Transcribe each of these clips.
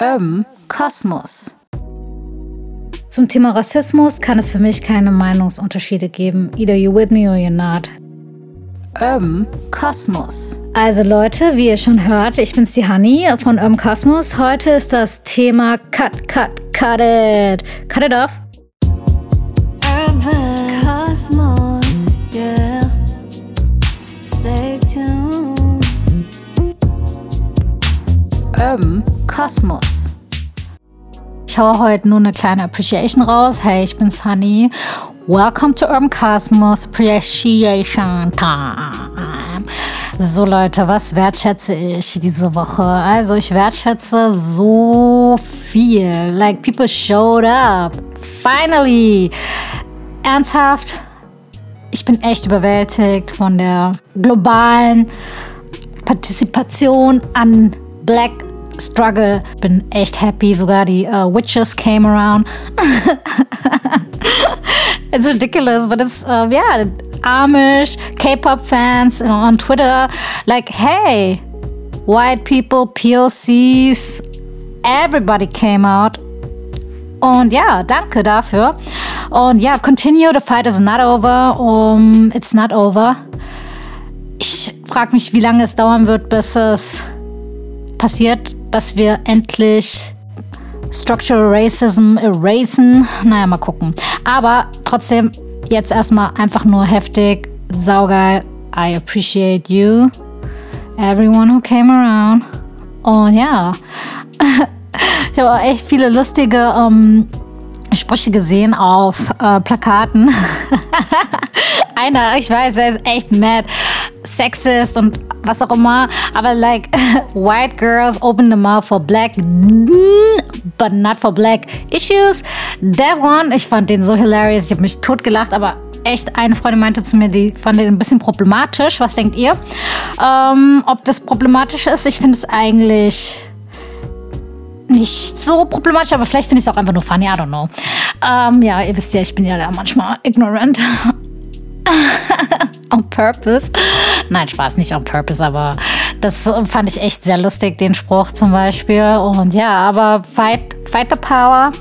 Ähm, Kosmos. Zum Thema Rassismus kann es für mich keine Meinungsunterschiede geben. Either you with me or you're not. Ähm, Kosmos. Also Leute, wie ihr schon hört, ich bin's die Honey von Urban Kosmos. Heute ist das Thema Cut, Cut, Cut It. Cut It Off. Urban Cosmos, yeah. Stay tuned. Ähm, Kosmos. Ich hau heute nur eine kleine Appreciation raus. Hey, ich bin's Honey. Welcome to Urban Cosmos Appreciation Time. So Leute, was wertschätze ich diese Woche? Also ich wertschätze so viel. Like people showed up. Finally. Ernsthaft. Ich bin echt überwältigt von der globalen Partizipation an Black Struggle. Bin echt happy. Sogar die uh, Witches came around. it's ridiculous, but it's uh, yeah, Amish K-pop fans know, on Twitter like, hey, white people, POCs, everybody came out. Und ja, danke dafür. Und ja, continue, the fight is not over. Um, it's not over. Ich frage mich, wie lange es dauern wird, bis es passiert, dass wir endlich Structural Racism erasen. Naja, mal gucken. Aber trotzdem, jetzt erstmal einfach nur heftig, saugeil. I appreciate you, everyone who came around. Und ja, ich habe echt viele lustige ähm, Sprüche gesehen auf äh, Plakaten. Einer, ich weiß, er ist echt mad, sexist und was auch immer, aber like white girls open the mouth for black, but not for black issues. That one, ich fand den so hilarious, ich habe mich totgelacht, aber echt eine Freundin meinte zu mir, die fand den ein bisschen problematisch. Was denkt ihr? Ähm, ob das problematisch ist? Ich finde es eigentlich nicht so problematisch, aber vielleicht finde ich es auch einfach nur funny, I don't know. Ähm, ja, ihr wisst ja, ich bin ja da manchmal ignorant. on purpose. Nein, Spaß, nicht on purpose, aber das fand ich echt sehr lustig, den Spruch zum Beispiel. Und ja, aber fight, fight the power.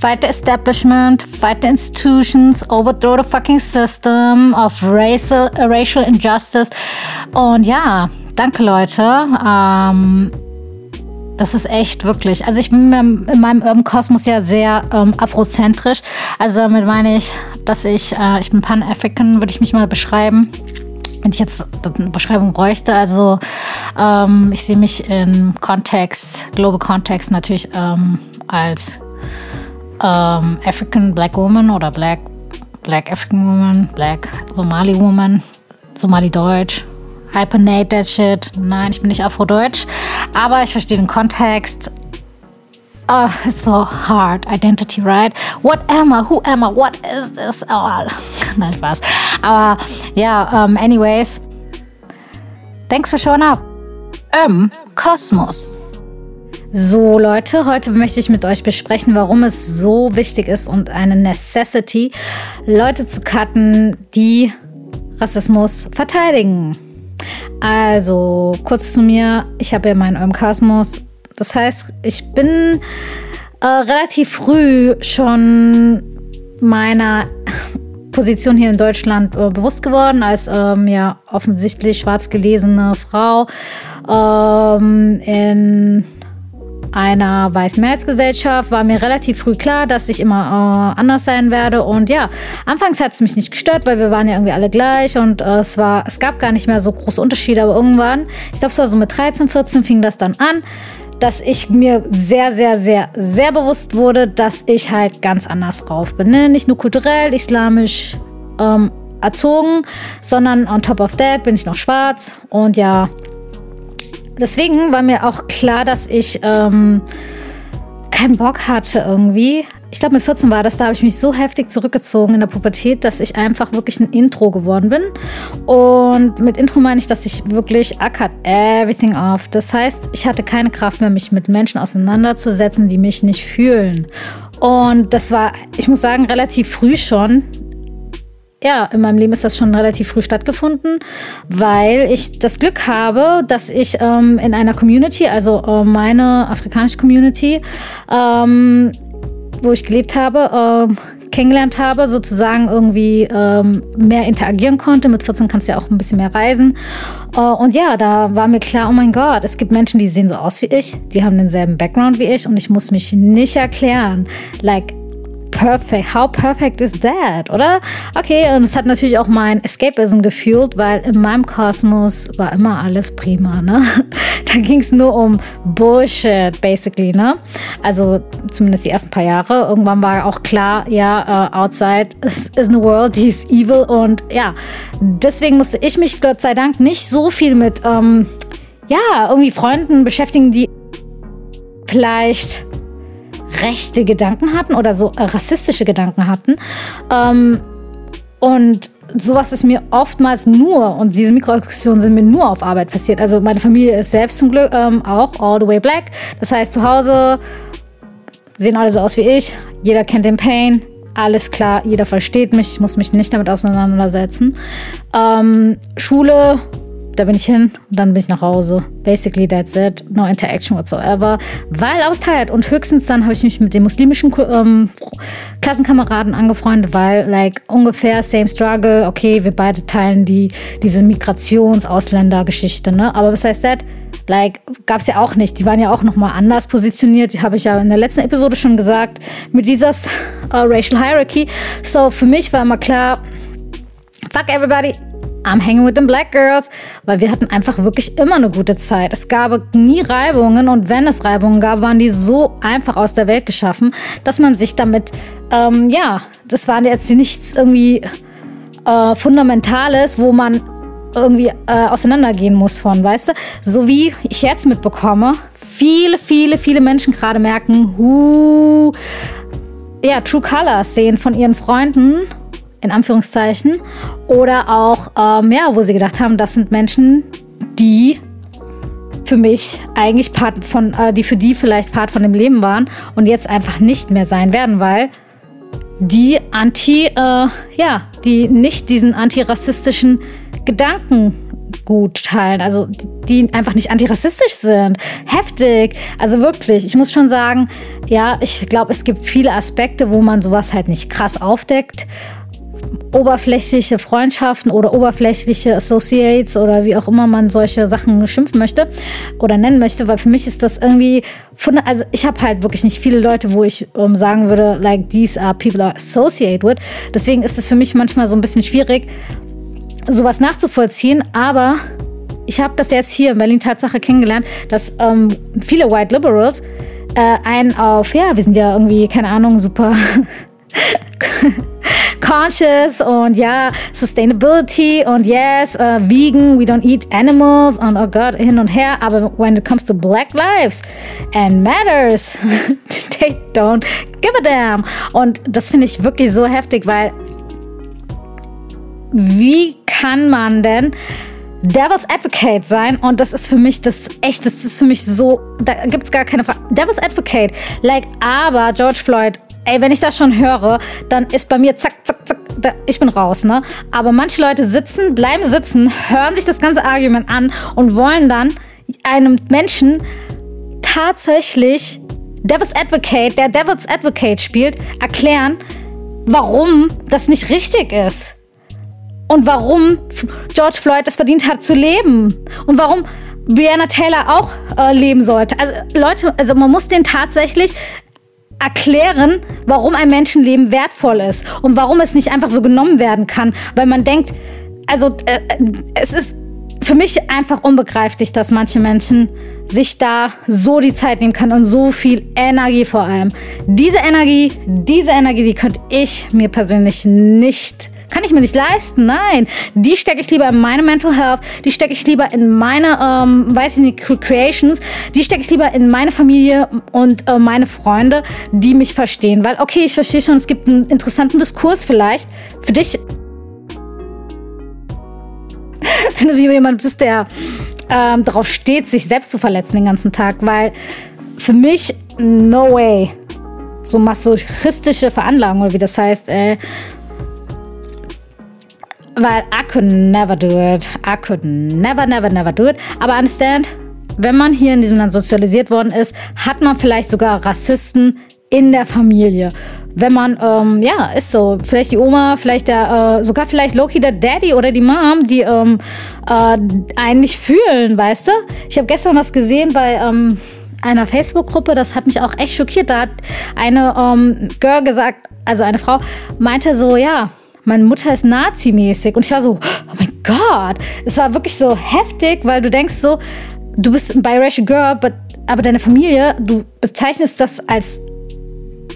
Fight the establishment, fight the institutions, overthrow the fucking system of racial, racial injustice. Und ja, danke Leute. Ähm, das ist echt wirklich. Also ich bin in meinem Urban Kosmos ja sehr ähm, afrozentrisch. Also damit meine ich, dass ich, äh, ich bin Pan-African, würde ich mich mal beschreiben. Wenn ich jetzt eine Beschreibung bräuchte, also ähm, ich sehe mich im Kontext, Global Kontext natürlich ähm, als ähm, African Black Woman oder Black, Black African Woman, Black Somali Woman, Somali Deutsch, Hyphenate that shit. Nein, ich bin nicht Afrodeutsch, aber ich verstehe den Kontext. Oh, it's so hard. Identity, right? What am I? Who am I? What is this all? Nein, Spaß. Aber ja, um, anyways. Thanks for showing up. Ähm, Kosmos. So Leute, heute möchte ich mit euch besprechen, warum es so wichtig ist und eine Necessity, Leute zu cutten, die Rassismus verteidigen. Also, kurz zu mir, ich habe ja meinen Orgasmus. Das heißt, ich bin äh, relativ früh schon meiner Position hier in Deutschland äh, bewusst geworden, als ähm, ja offensichtlich schwarz gelesene Frau ähm, in einer weißen Mehrheitsgesellschaft war mir relativ früh klar, dass ich immer äh, anders sein werde. Und ja, anfangs hat es mich nicht gestört, weil wir waren ja irgendwie alle gleich und äh, es war, es gab gar nicht mehr so große Unterschiede. Aber irgendwann, ich glaube, es war so mit 13, 14 fing das dann an, dass ich mir sehr, sehr, sehr, sehr bewusst wurde, dass ich halt ganz anders drauf bin. Ne? Nicht nur kulturell, islamisch ähm, erzogen, sondern on top of that bin ich noch schwarz und ja, deswegen war mir auch klar, dass ich ähm, keinen Bock hatte irgendwie. Ich glaube, mit 14 war das, da habe ich mich so heftig zurückgezogen in der Pubertät, dass ich einfach wirklich ein Intro geworden bin. Und mit Intro meine ich, dass ich wirklich cut everything off. Das heißt, ich hatte keine Kraft mehr, mich mit Menschen auseinanderzusetzen, die mich nicht fühlen. Und das war, ich muss sagen, relativ früh schon ja, in meinem Leben ist das schon relativ früh stattgefunden, weil ich das Glück habe, dass ich ähm, in einer Community, also äh, meine afrikanische Community, ähm, wo ich gelebt habe, äh, kennengelernt habe, sozusagen irgendwie ähm, mehr interagieren konnte. Mit 14 kannst du ja auch ein bisschen mehr reisen. Äh, und ja, da war mir klar, oh mein Gott, es gibt Menschen, die sehen so aus wie ich, die haben denselben Background wie ich und ich muss mich nicht erklären. Like, perfect. How perfect is that, oder? Okay, und es hat natürlich auch mein Escapism gefühlt, weil in meinem Kosmos war immer alles prima, ne? Da ging es nur um Bullshit, basically, ne? Also zumindest die ersten paar Jahre. Irgendwann war auch klar, ja, uh, outside is, is a world, die ist evil und ja, deswegen musste ich mich Gott sei Dank nicht so viel mit, ähm, ja, irgendwie Freunden beschäftigen, die vielleicht rechte Gedanken hatten oder so äh, rassistische Gedanken hatten. Ähm, und sowas ist mir oftmals nur, und diese Mikroaggressionen sind mir nur auf Arbeit passiert. Also meine Familie ist selbst zum Glück ähm, auch all the way black. Das heißt, zu Hause sehen alle so aus wie ich. Jeder kennt den Pain. Alles klar, jeder versteht mich. Ich muss mich nicht damit auseinandersetzen. Ähm, Schule da bin ich hin und dann bin ich nach Hause. Basically that's it. No interaction whatsoever. Weil I was. Und höchstens dann habe ich mich mit den muslimischen ähm, Klassenkameraden angefreundet, weil like ungefähr same struggle. Okay, wir beide teilen die, diese Migrations-Ausländer-Geschichte, ne? Aber heißt that? Like, gab es ja auch nicht. Die waren ja auch nochmal anders positioniert. Die habe ich ja in der letzten Episode schon gesagt. Mit dieser uh, Racial Hierarchy. So, für mich war immer klar, fuck everybody, I'm hanging with the black girls, weil wir hatten einfach wirklich immer eine gute Zeit. Es gab nie Reibungen und wenn es Reibungen gab, waren die so einfach aus der Welt geschaffen, dass man sich damit, ähm, ja, das war jetzt nichts irgendwie äh, Fundamentales, wo man irgendwie äh, auseinandergehen muss von, weißt du? So wie ich jetzt mitbekomme, viele, viele, viele Menschen gerade merken, hu, ja, True Colors sehen von ihren Freunden in Anführungszeichen. Oder auch, ähm, ja, wo sie gedacht haben, das sind Menschen, die für mich eigentlich Part von, äh, die für die vielleicht Part von dem Leben waren und jetzt einfach nicht mehr sein werden, weil die anti, äh, ja, die nicht diesen antirassistischen Gedanken gut teilen, also die einfach nicht antirassistisch sind. Heftig. Also wirklich, ich muss schon sagen, ja, ich glaube, es gibt viele Aspekte, wo man sowas halt nicht krass aufdeckt oberflächliche Freundschaften oder oberflächliche Associates oder wie auch immer man solche Sachen schimpfen möchte oder nennen möchte, weil für mich ist das irgendwie, also ich habe halt wirklich nicht viele Leute, wo ich um, sagen würde, like these are people I associate with. Deswegen ist es für mich manchmal so ein bisschen schwierig, sowas nachzuvollziehen, aber ich habe das jetzt hier in Berlin Tatsache kennengelernt, dass ähm, viele White Liberals äh, einen auf, ja, wir sind ja irgendwie, keine Ahnung, super conscious und ja, Sustainability und yes, uh, vegan, we don't eat animals und oh Gott, hin und her. Aber when it comes to Black Lives and Matters, they don't give a damn. Und das finde ich wirklich so heftig, weil wie kann man denn Devil's Advocate sein und das ist für mich das echt, das ist für mich so, da gibt es gar keine Frage. Devil's Advocate, like, aber George Floyd ey, wenn ich das schon höre, dann ist bei mir zack, zack, zack, da, ich bin raus, ne? Aber manche Leute sitzen, bleiben sitzen, hören sich das ganze Argument an und wollen dann einem Menschen tatsächlich Devil's Advocate, der Devil's Advocate spielt, erklären, warum das nicht richtig ist. Und warum George Floyd es verdient hat zu leben. Und warum Brianna Taylor auch äh, leben sollte. Also Leute, also man muss den tatsächlich erklären, warum ein Menschenleben wertvoll ist und warum es nicht einfach so genommen werden kann, weil man denkt, also äh, es ist für mich einfach unbegreiflich, dass manche Menschen sich da so die Zeit nehmen können und so viel Energie vor allem. Diese Energie, diese Energie, die könnte ich mir persönlich nicht kann ich mir nicht leisten. Nein, die stecke ich lieber in meine Mental Health, die stecke ich lieber in meine, ähm, weiß ich nicht, Creations, die stecke ich lieber in meine Familie und äh, meine Freunde, die mich verstehen. Weil, okay, ich verstehe schon, es gibt einen interessanten Diskurs vielleicht. Für dich, wenn du so jemand bist, der ähm, darauf steht, sich selbst zu verletzen den ganzen Tag, weil für mich, no way. So masochistische Veranlagung, oder wie das heißt, äh, weil I could never do it. I could never, never, never do it. Aber understand, wenn man hier in diesem Land sozialisiert worden ist, hat man vielleicht sogar Rassisten in der Familie. Wenn man, ähm, ja, ist so, vielleicht die Oma, vielleicht der, äh, sogar vielleicht Loki der Daddy oder die Mom, die ähm, äh, einen nicht fühlen, weißt du? Ich habe gestern was gesehen bei ähm, einer Facebook-Gruppe, das hat mich auch echt schockiert. Da hat eine ähm, Girl gesagt, also eine Frau, meinte so, ja, meine Mutter ist nazimäßig. Und ich war so, oh mein Gott. Es war wirklich so heftig, weil du denkst so, du bist ein biracial Girl, but, aber deine Familie, du bezeichnest das als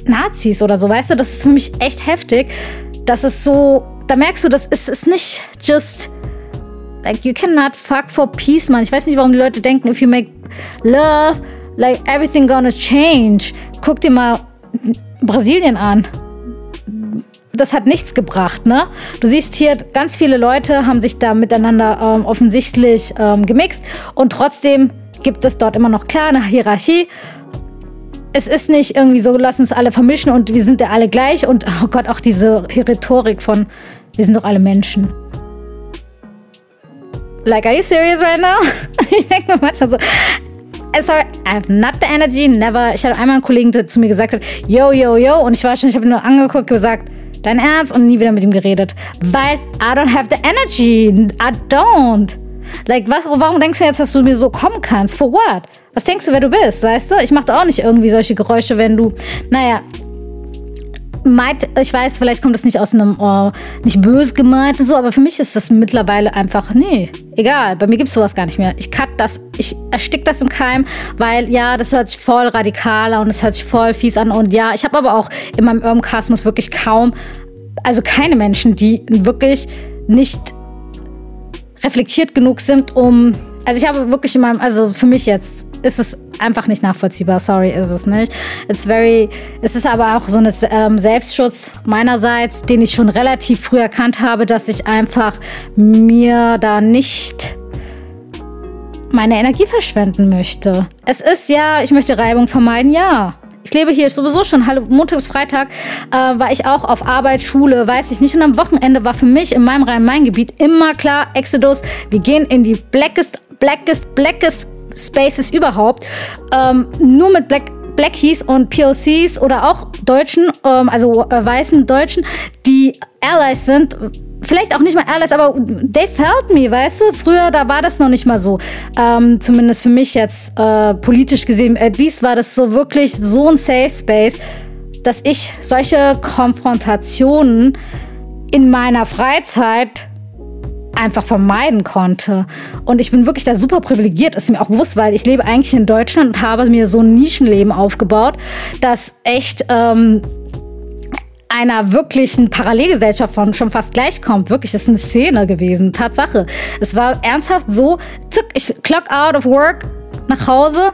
Nazis oder so, weißt du? Das ist für mich echt heftig. Das ist so, da merkst du, das ist, ist nicht just, like, you cannot fuck for peace, man. Ich weiß nicht, warum die Leute denken, if you make love, like, everything gonna change. Guck dir mal Brasilien an das hat nichts gebracht, ne? Du siehst hier, ganz viele Leute haben sich da miteinander ähm, offensichtlich ähm, gemixt und trotzdem gibt es dort immer noch klar eine Hierarchie. Es ist nicht irgendwie so, lass uns alle vermischen und wir sind ja alle gleich und oh Gott, auch diese Rhetorik von, wir sind doch alle Menschen. Like, are you serious right now? ich denke mir manchmal so, äh, sorry, I have not the energy, never. Ich hatte einmal einen Kollegen, der zu mir gesagt hat, yo, yo, yo, und ich war schon, ich habe nur angeguckt und gesagt, dein Ernst und nie wieder mit ihm geredet. Weil I don't have the energy. I don't. Like, was, warum denkst du jetzt, dass du mir so kommen kannst? For what? Was denkst du, wer du bist, weißt du? Ich mache auch nicht irgendwie solche Geräusche, wenn du, naja, meint, ich weiß, vielleicht kommt das nicht aus einem, oh, nicht böse gemeint und so, aber für mich ist das mittlerweile einfach, nee, egal, bei mir gibt es sowas gar nicht mehr. Ich cut das, ich erstick das im Keim, weil ja, das hört sich voll radikaler und es hört sich voll fies an und ja, ich habe aber auch in meinem Irmkasmus wirklich kaum, also keine Menschen, die wirklich nicht reflektiert genug sind, um also ich habe wirklich in meinem, also für mich jetzt ist es einfach nicht nachvollziehbar. Sorry, ist es nicht. It's very, es ist aber auch so ein ähm, Selbstschutz meinerseits, den ich schon relativ früh erkannt habe, dass ich einfach mir da nicht meine Energie verschwenden möchte. Es ist ja, ich möchte Reibung vermeiden, ja. Ich lebe hier sowieso schon, hallo, Montag bis Freitag äh, war ich auch auf Arbeit, Schule, weiß ich nicht. Und am Wochenende war für mich in meinem Rhein-Main-Gebiet immer klar, Exodus, wir gehen in die blackest blackest, blackest Spaces überhaupt. Ähm, nur mit Black Blackies und POCs oder auch Deutschen, ähm, also äh, weißen Deutschen, die Allies sind. Vielleicht auch nicht mal Allies, aber they felt me, weißt du? Früher, da war das noch nicht mal so. Ähm, zumindest für mich jetzt äh, politisch gesehen. At least war das so wirklich so ein Safe Space, dass ich solche Konfrontationen in meiner Freizeit einfach vermeiden konnte. Und ich bin wirklich da super privilegiert, ist mir auch bewusst, weil ich lebe eigentlich in Deutschland und habe mir so ein Nischenleben aufgebaut, das echt ähm, einer wirklichen Parallelgesellschaft von schon fast gleichkommt. Wirklich, das ist eine Szene gewesen, Tatsache. Es war ernsthaft so, zuck, ich clock out of work nach Hause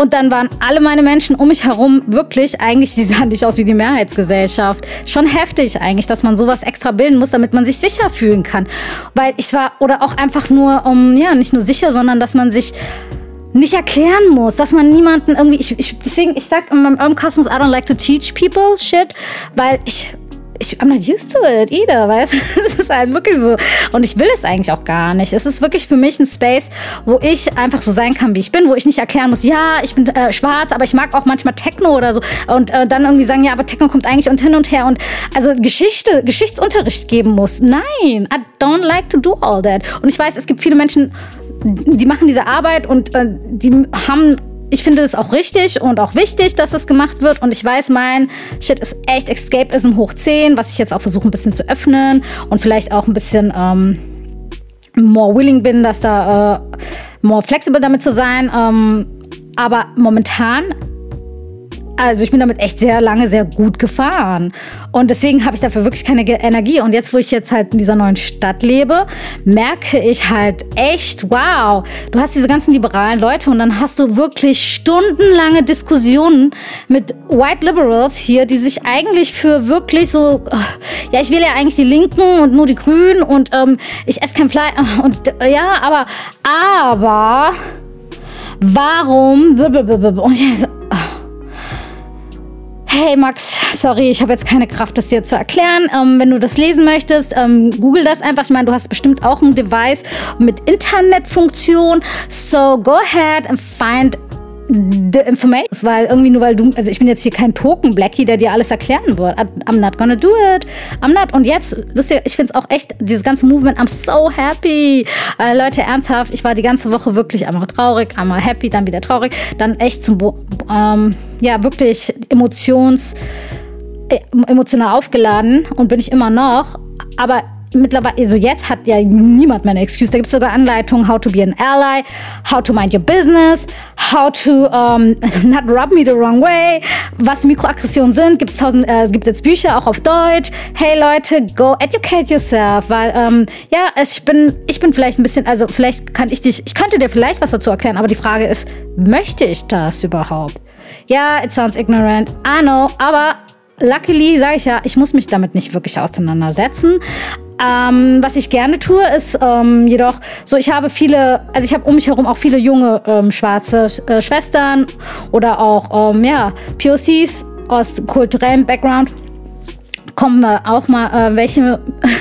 und dann waren alle meine Menschen um mich herum wirklich, eigentlich, die sahen nicht aus wie die Mehrheitsgesellschaft. Schon heftig eigentlich, dass man sowas extra bilden muss, damit man sich sicher fühlen kann. Weil ich war, oder auch einfach nur, um, ja, nicht nur sicher, sondern dass man sich nicht erklären muss, dass man niemanden irgendwie, ich, ich, deswegen, ich sag in meinem Kosmos, I don't like to teach people shit, weil ich ich, I'm not used to it either, weißt du? Es ist halt wirklich so. Und ich will es eigentlich auch gar nicht. Es ist wirklich für mich ein Space, wo ich einfach so sein kann, wie ich bin, wo ich nicht erklären muss, ja, ich bin äh, schwarz, aber ich mag auch manchmal Techno oder so. Und äh, dann irgendwie sagen, ja, aber Techno kommt eigentlich und hin und her. Und also Geschichte, Geschichtsunterricht geben muss. Nein, I don't like to do all that. Und ich weiß, es gibt viele Menschen, die machen diese Arbeit und äh, die haben ich finde es auch richtig und auch wichtig, dass es gemacht wird. Und ich weiß, mein Shit ist echt Escapism hoch 10, was ich jetzt auch versuche ein bisschen zu öffnen und vielleicht auch ein bisschen ähm, more willing bin, dass da äh, more flexible damit zu sein. Ähm, aber momentan also ich bin damit echt sehr lange sehr gut gefahren. Und deswegen habe ich dafür wirklich keine Energie. Und jetzt, wo ich jetzt halt in dieser neuen Stadt lebe, merke ich halt echt, wow, du hast diese ganzen liberalen Leute und dann hast du wirklich stundenlange Diskussionen mit White Liberals hier, die sich eigentlich für wirklich so, ja, ich will ja eigentlich die Linken und nur die Grünen und ähm, ich esse kein Fleisch und ja, aber, aber, warum, und ich, hey Max, sorry, ich habe jetzt keine Kraft, das dir zu erklären. Ähm, wenn du das lesen möchtest, ähm, google das einfach. Ich meine, du hast bestimmt auch ein Device mit Internetfunktion. So go ahead and find the information, weil irgendwie nur weil du, also ich bin jetzt hier kein Token Blackie, der dir alles erklären wird. I'm not gonna do it. I'm not. Und jetzt, lustig, ich finde es auch echt, dieses ganze Movement, I'm so happy. Äh, Leute, ernsthaft, ich war die ganze Woche wirklich einmal traurig, einmal happy, dann wieder traurig, dann echt zum, ähm, ja, wirklich emotions, äh, emotional aufgeladen und bin ich immer noch. Aber mittlerweile, also jetzt hat ja niemand mehr eine Excuse. Da gibt es sogar Anleitungen, how to be an ally, how to mind your business, how to um, not rub me the wrong way, was Mikroaggressionen sind. Gibt's tausend, äh, es gibt jetzt Bücher, auch auf Deutsch. Hey Leute, go educate yourself, weil ähm, ja, ich bin, ich bin vielleicht ein bisschen, also vielleicht kann ich dich, ich könnte dir vielleicht was dazu erklären, aber die Frage ist, möchte ich das überhaupt? Ja, it sounds ignorant, I know, aber luckily sage ich ja, ich muss mich damit nicht wirklich auseinandersetzen. Ähm, was ich gerne tue, ist ähm, jedoch so, ich habe viele, also ich habe um mich herum auch viele junge ähm, schwarze äh, Schwestern oder auch ähm, ja, POCs aus kulturellem Background. Kommen wir auch mal äh, welche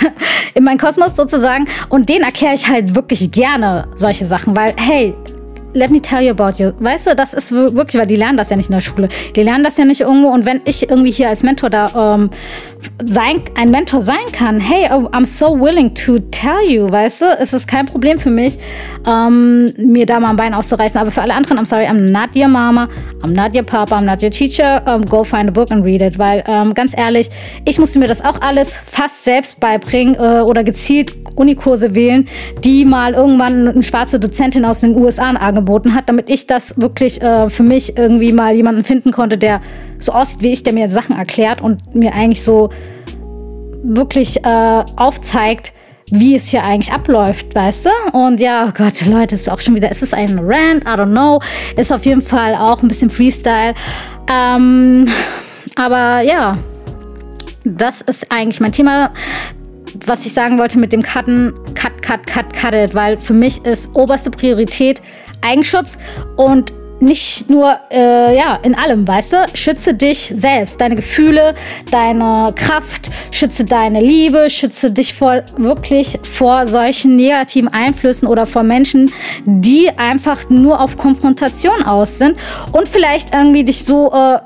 in meinen Kosmos sozusagen. Und denen erkläre ich halt wirklich gerne solche Sachen, weil hey, let me tell you about you. Weißt du, das ist wirklich, weil die lernen das ja nicht in der Schule. Die lernen das ja nicht irgendwo. Und wenn ich irgendwie hier als Mentor da ähm, sein, ein Mentor sein kann, hey, oh, I'm so willing to tell you, weißt du, es ist kein Problem für mich, ähm, mir da mal ein Bein auszureißen. Aber für alle anderen, I'm sorry, I'm not your mama, I'm not your papa, I'm not your teacher. Um, go find a book and read it. Weil ähm, ganz ehrlich, ich musste mir das auch alles fast selbst beibringen äh, oder gezielt Unikurse wählen, die mal irgendwann eine schwarze Dozentin aus den USA angeboten hat, damit ich das wirklich äh, für mich irgendwie mal jemanden finden konnte, der so aussieht wie ich, der mir Sachen erklärt und mir eigentlich so wirklich äh, aufzeigt, wie es hier eigentlich abläuft, weißt du? Und ja, oh Gott, Leute, ist auch schon wieder, ist es ein Rant? I don't know. Ist auf jeden Fall auch ein bisschen Freestyle. Ähm, aber ja, das ist eigentlich mein Thema was ich sagen wollte mit dem Cutten, cut, cut, cut, cut it, weil für mich ist oberste Priorität Eigenschutz und nicht nur äh, ja in allem, weißt du, schütze dich selbst, deine Gefühle, deine Kraft, schütze deine Liebe, schütze dich vor wirklich vor solchen negativen Einflüssen oder vor Menschen, die einfach nur auf Konfrontation aus sind und vielleicht irgendwie dich so äh,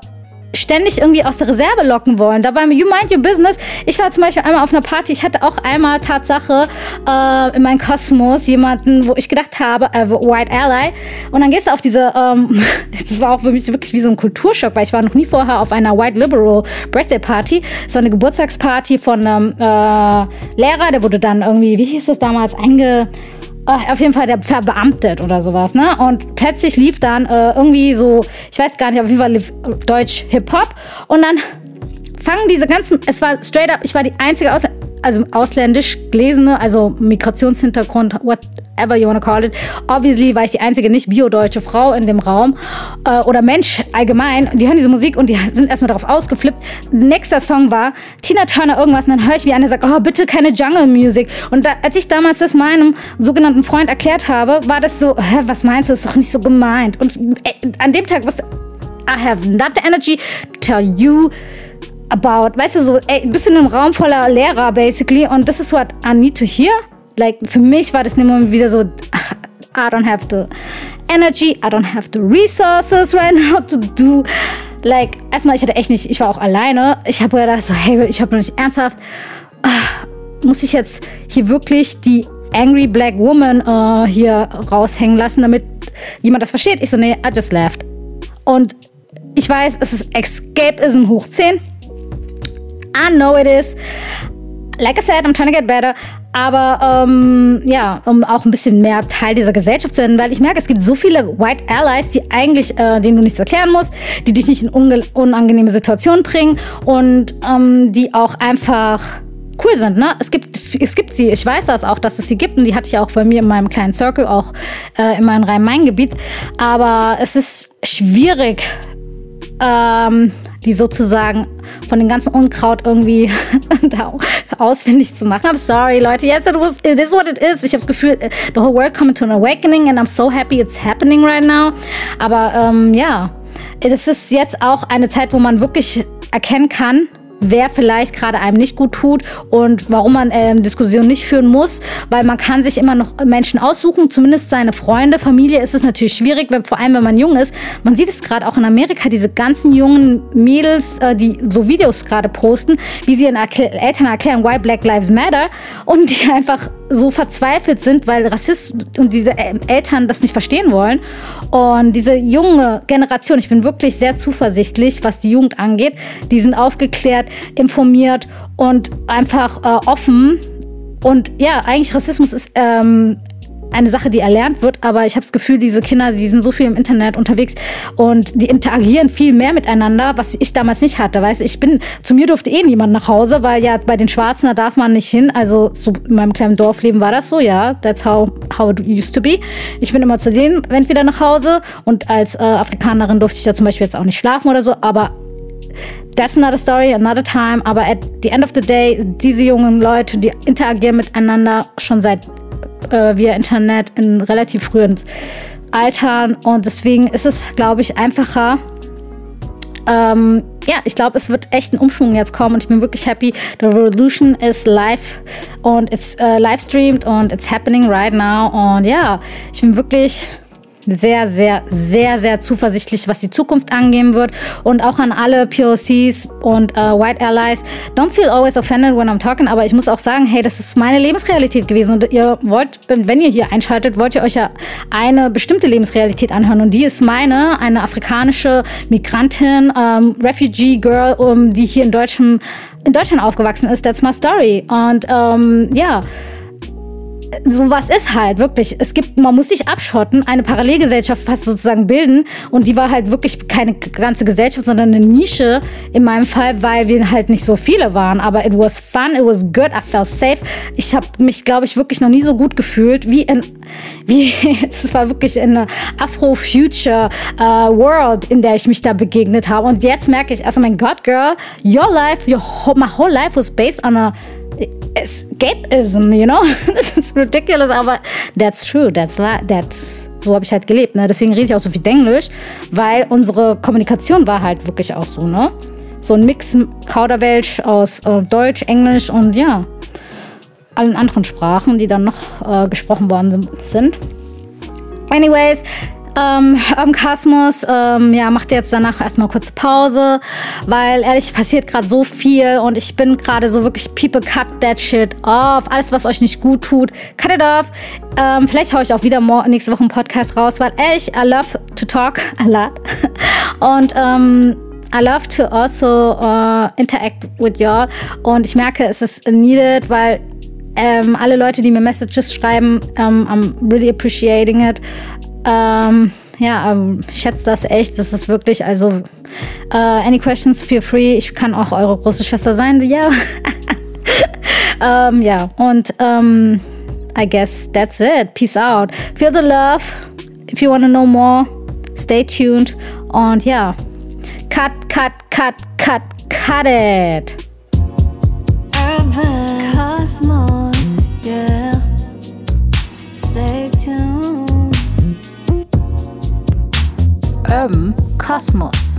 ständig irgendwie aus der Reserve locken wollen. Dabei, you mind your business. Ich war zum Beispiel einmal auf einer Party, ich hatte auch einmal Tatsache äh, in meinem Kosmos jemanden, wo ich gedacht habe, äh, White Ally. Und dann gehst du auf diese, ähm, das war auch für mich wirklich wie so ein Kulturschock, weil ich war noch nie vorher auf einer White Liberal Birthday Party. War eine Geburtstagsparty von einem äh, Lehrer, der wurde dann irgendwie, wie hieß das damals, einge äh, auf jeden Fall der verbeamtet oder sowas, ne? Und plötzlich lief dann äh, irgendwie so, ich weiß gar nicht, auf jeden Fall lief Deutsch Hip-Hop und dann fangen diese ganzen, es war straight up, ich war die einzige Aus also ausländisch gelesene, also Migrationshintergrund, whatever you wanna call it. Obviously war ich die einzige nicht biodeutsche Frau in dem Raum äh, oder Mensch allgemein. Die hören diese Musik und die sind erstmal darauf ausgeflippt. Nächster Song war Tina Turner irgendwas und dann höre ich, wie einer sagt, oh, bitte keine Jungle Music. Und da, als ich damals das meinem sogenannten Freund erklärt habe, war das so, hä, was meinst du, ist doch nicht so gemeint. Und äh, an dem Tag, was, I have not the energy to tell you about, weißt du, so, ey, bist in einem Raum voller Lehrer, basically, und das ist what I need to hear. Like, für mich war das Moment wieder so, I don't have the energy, I don't have the resources right now to do. Like, erstmal, ich hatte echt nicht, ich war auch alleine. Ich habe gedacht, so, hey, ich habe noch nicht ernsthaft, uh, muss ich jetzt hier wirklich die Angry Black Woman uh, hier raushängen lassen, damit jemand das versteht? Ich so, nee, I just left. Und ich weiß, es ist Escapism hoch 10. I know it is. Like I said, I'm trying to get better. Aber ähm, ja, um auch ein bisschen mehr Teil dieser Gesellschaft zu werden, weil ich merke, es gibt so viele White Allies, die eigentlich, äh, denen du nichts erklären musst, die dich nicht in unangenehme Situationen bringen und ähm, die auch einfach cool sind. Ne? Es, gibt, es gibt sie, ich weiß das auch, dass es sie gibt und die hatte ich auch bei mir in meinem kleinen Circle, auch äh, in meinem Rhein-Main-Gebiet. Aber es ist schwierig, ähm, die sozusagen von dem ganzen Unkraut irgendwie da ausfindig zu machen. I'm sorry, Leute. Yes, it, was, it is what it is. Ich habe das Gefühl, the whole world coming to an awakening and I'm so happy it's happening right now. Aber ähm, ja, es ist jetzt auch eine Zeit, wo man wirklich erkennen kann, wer vielleicht gerade einem nicht gut tut und warum man ähm, Diskussionen nicht führen muss, weil man kann sich immer noch Menschen aussuchen, zumindest seine Freunde, Familie ist es natürlich schwierig, wenn, vor allem wenn man jung ist. Man sieht es gerade auch in Amerika, diese ganzen jungen Mädels, äh, die so Videos gerade posten, wie sie ihren Eltern erklären, why Black Lives Matter und die einfach so verzweifelt sind, weil Rassisten und diese Eltern das nicht verstehen wollen. Und diese junge Generation, ich bin wirklich sehr zuversichtlich, was die Jugend angeht, die sind aufgeklärt, informiert und einfach äh, offen. Und ja, eigentlich Rassismus ist ähm, eine Sache, die erlernt wird, aber ich habe das Gefühl, diese Kinder, die sind so viel im Internet unterwegs und die interagieren viel mehr miteinander, was ich damals nicht hatte. Weißt ich bin, zu mir durfte eh niemand nach Hause, weil ja bei den Schwarzen, da darf man nicht hin. Also so in meinem kleinen Dorfleben war das so, ja. That's how, how it used to be. Ich bin immer zu denen entweder nach Hause und als äh, Afrikanerin durfte ich ja zum Beispiel jetzt auch nicht schlafen oder so, aber that's another story, another time. Aber at the end of the day, diese jungen Leute, die interagieren miteinander schon seit äh, via Internet in relativ frühen Altern. Und deswegen ist es, glaube ich, einfacher. Ähm, ja, ich glaube, es wird echt ein Umschwung jetzt kommen und ich bin wirklich happy. The Revolution is live und it's uh, live streamed und it's happening right now. Und ja, ich bin wirklich sehr, sehr, sehr, sehr zuversichtlich, was die Zukunft angehen wird. Und auch an alle POCs und äh, White Allies. Don't feel always offended when I'm talking, aber ich muss auch sagen, hey, das ist meine Lebensrealität gewesen. Und ihr wollt, wenn ihr hier einschaltet, wollt ihr euch ja eine bestimmte Lebensrealität anhören. Und die ist meine, eine afrikanische Migrantin, ähm, Refugee Girl, um, die hier in, in Deutschland aufgewachsen ist. That's my story. Und ähm, ja sowas ist halt wirklich. Es gibt, man muss sich abschotten, eine Parallelgesellschaft fast sozusagen bilden. Und die war halt wirklich keine ganze Gesellschaft, sondern eine Nische in meinem Fall, weil wir halt nicht so viele waren. Aber it was fun, it was good, I felt safe. Ich habe mich, glaube ich, wirklich noch nie so gut gefühlt wie in, wie, es war wirklich in einer Afro-Future uh, World, in der ich mich da begegnet habe. Und jetzt merke ich, also mein Gott, Girl, your life, your my whole life was based on a escapism, you know? Das ist ridiculous, aber that's true, that's, that's so habe ich halt gelebt. Ne? Deswegen rede ich auch so viel Englisch, weil unsere Kommunikation war halt wirklich auch so, ne? So ein Mix Kauderwelsch aus äh, Deutsch, Englisch und ja, allen anderen Sprachen, die dann noch äh, gesprochen worden sind. Anyways, ähm, am Kosmos ähm, ja, macht jetzt danach erstmal kurz Pause, weil ehrlich passiert gerade so viel und ich bin gerade so wirklich people cut that shit off. Alles, was euch nicht gut tut, cut it off. Ähm, vielleicht haue ich auch wieder nächste Woche einen Podcast raus, weil ehrlich, I love to talk a lot. und ähm, I love to also uh, interact with y'all. Und ich merke, es ist needed, weil ähm, alle Leute, die mir Messages schreiben, ähm, I'm really appreciating it. Ähm, ja, ähm, ich schätze das echt. Das ist wirklich, also, uh, any questions, feel free. Ich kann auch eure große Schwester sein. Ja. ähm, ja, und ähm, I guess that's it. Peace out. Feel the love. If you want to know more, stay tuned. Und ja, cut, cut, cut, cut, cut it. Urban Kosmos.